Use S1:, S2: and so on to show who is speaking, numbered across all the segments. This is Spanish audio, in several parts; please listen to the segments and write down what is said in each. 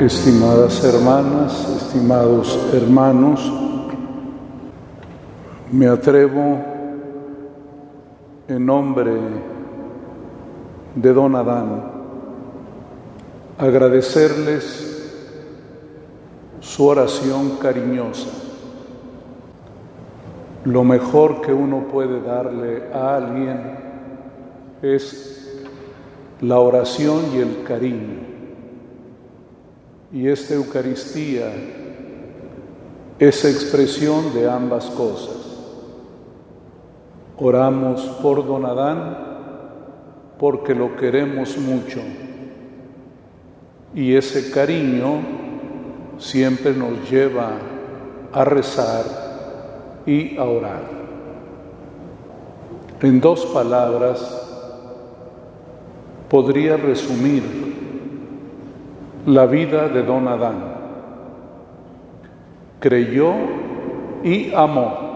S1: Estimadas hermanas, estimados hermanos, me atrevo en nombre de don Adán a agradecerles su oración cariñosa. Lo mejor que uno puede darle a alguien es la oración y el cariño. Y esta Eucaristía es expresión de ambas cosas. Oramos por don Adán porque lo queremos mucho y ese cariño siempre nos lleva a rezar y a orar. En dos palabras podría resumir la vida de don Adán. Creyó y amó,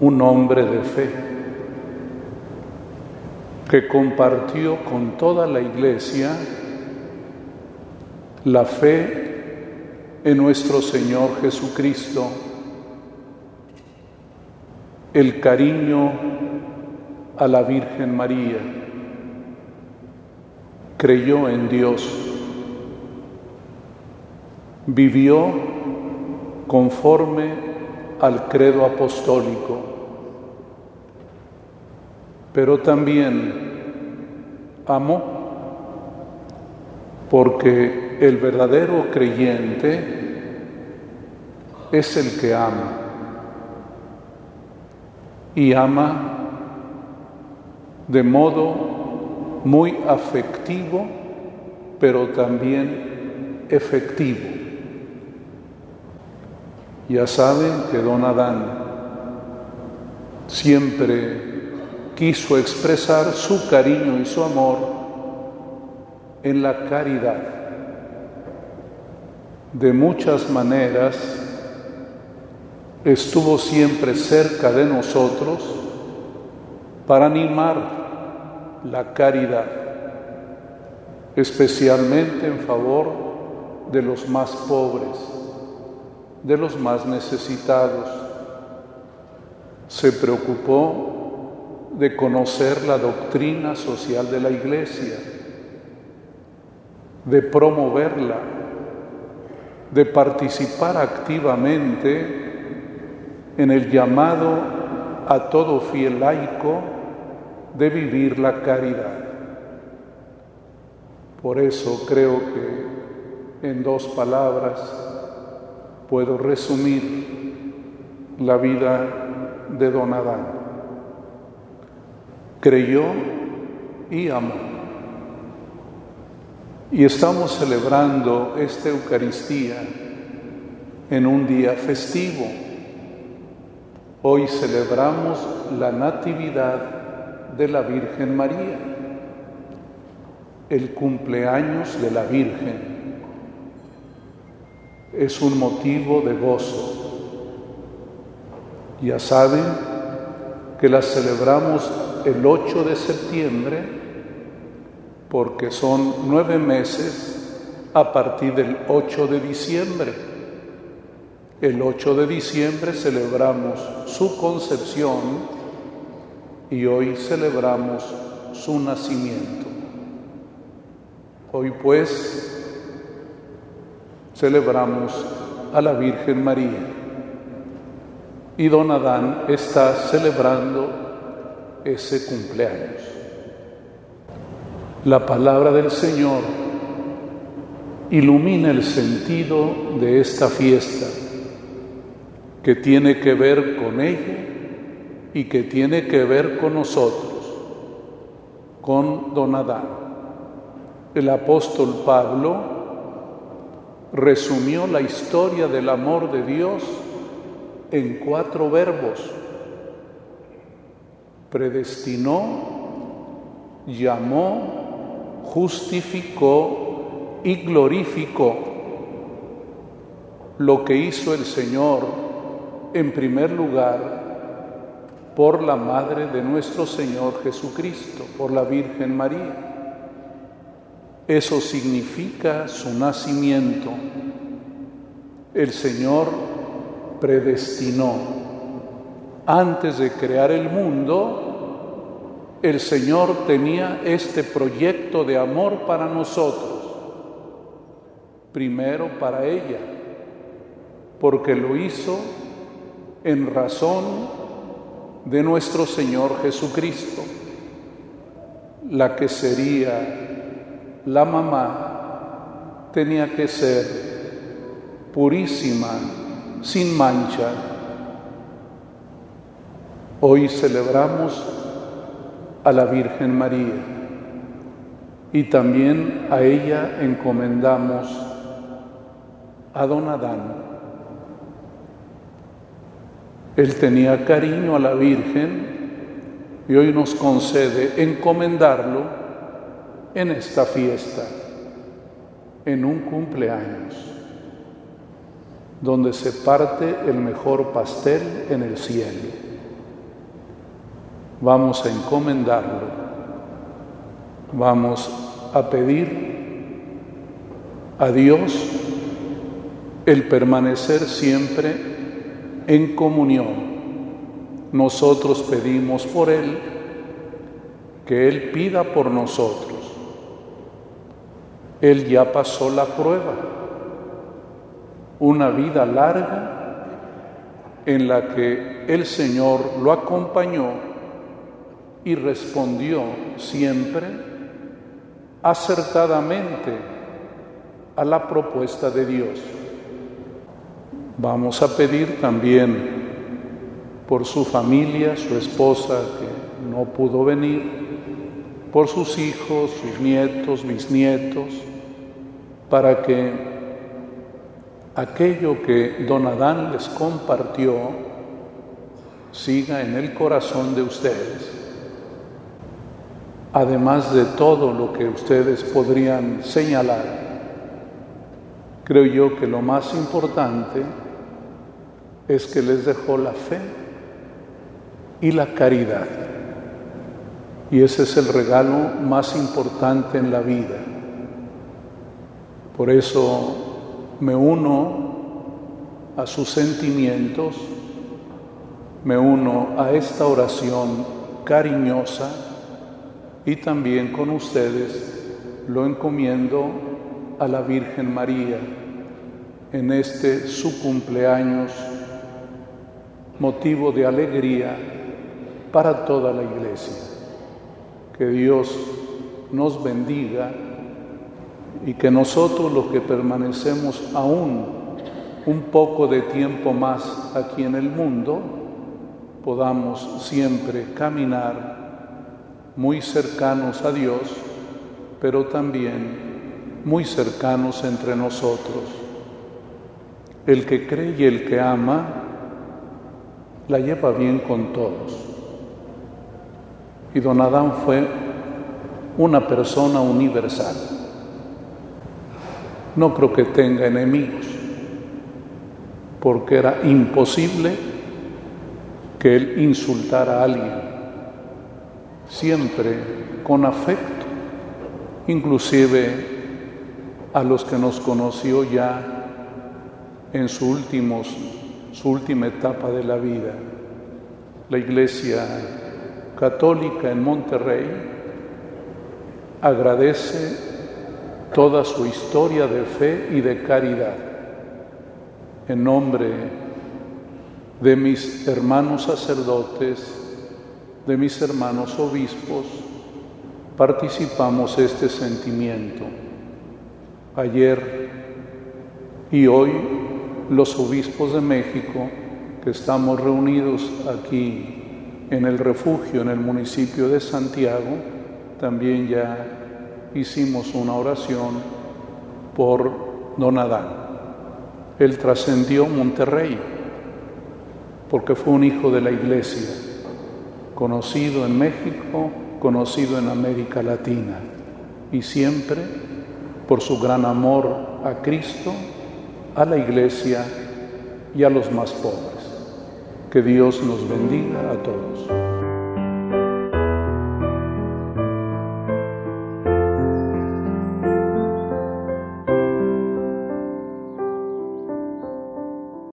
S1: un hombre de fe, que compartió con toda la iglesia la fe en nuestro Señor Jesucristo, el cariño a la Virgen María creyó en Dios, vivió conforme al credo apostólico, pero también amó, porque el verdadero creyente es el que ama y ama de modo muy afectivo, pero también efectivo. Ya saben que don Adán siempre quiso expresar su cariño y su amor en la caridad. De muchas maneras estuvo siempre cerca de nosotros para animar la caridad, especialmente en favor de los más pobres, de los más necesitados. Se preocupó de conocer la doctrina social de la Iglesia, de promoverla, de participar activamente en el llamado a todo fiel laico de vivir la caridad. Por eso creo que en dos palabras puedo resumir la vida de don Adán. Creyó y amó. Y estamos celebrando esta Eucaristía en un día festivo. Hoy celebramos la Natividad de la Virgen María, el cumpleaños de la Virgen. Es un motivo de gozo. Ya saben que la celebramos el 8 de septiembre porque son nueve meses a partir del 8 de diciembre. El 8 de diciembre celebramos su concepción y hoy celebramos su nacimiento. Hoy pues celebramos a la Virgen María y don Adán está celebrando ese cumpleaños. La palabra del Señor ilumina el sentido de esta fiesta que tiene que ver con ella y que tiene que ver con nosotros, con don Adán. El apóstol Pablo resumió la historia del amor de Dios en cuatro verbos. Predestinó, llamó, justificó y glorificó. Lo que hizo el Señor en primer lugar por la Madre de nuestro Señor Jesucristo, por la Virgen María. Eso significa su nacimiento. El Señor predestinó. Antes de crear el mundo, el Señor tenía este proyecto de amor para nosotros. Primero para ella, porque lo hizo en razón de nuestro Señor Jesucristo, la que sería la mamá tenía que ser purísima, sin mancha. Hoy celebramos a la Virgen María y también a ella encomendamos a don Adán. Él tenía cariño a la Virgen y hoy nos concede encomendarlo en esta fiesta, en un cumpleaños, donde se parte el mejor pastel en el cielo. Vamos a encomendarlo, vamos a pedir a Dios el permanecer siempre en comunión. Nosotros pedimos por Él que Él pida por nosotros él ya pasó la prueba, una vida larga en la que el Señor lo acompañó y respondió siempre acertadamente a la propuesta de Dios. Vamos a pedir también por su familia, su esposa que no pudo venir, por sus hijos, sus nietos, bisnietos, para que aquello que don Adán les compartió siga en el corazón de ustedes. Además de todo lo que ustedes podrían señalar, creo yo que lo más importante es que les dejó la fe y la caridad. Y ese es el regalo más importante en la vida. Por eso me uno a sus sentimientos, me uno a esta oración cariñosa y también con ustedes lo encomiendo a la Virgen María en este su cumpleaños, motivo de alegría para toda la iglesia. Que Dios nos bendiga y que nosotros los que permanecemos aún un poco de tiempo más aquí en el mundo, podamos siempre caminar muy cercanos a Dios, pero también muy cercanos entre nosotros. El que cree y el que ama la lleva bien con todos. Y don Adán fue una persona universal no creo que tenga enemigos, porque era imposible que él insultara a alguien, siempre con afecto, inclusive a los que nos conoció ya en su, últimos, su última etapa de la vida. La Iglesia Católica en Monterrey agradece toda su historia de fe y de caridad. En nombre de mis hermanos sacerdotes, de mis hermanos obispos, participamos este sentimiento. Ayer y hoy los obispos de México, que estamos reunidos aquí en el refugio en el municipio de Santiago, también ya hicimos una oración por don Adán. Él trascendió Monterrey porque fue un hijo de la iglesia, conocido en México, conocido en América Latina y siempre por su gran amor a Cristo, a la iglesia y a los más pobres. Que Dios nos bendiga a todos.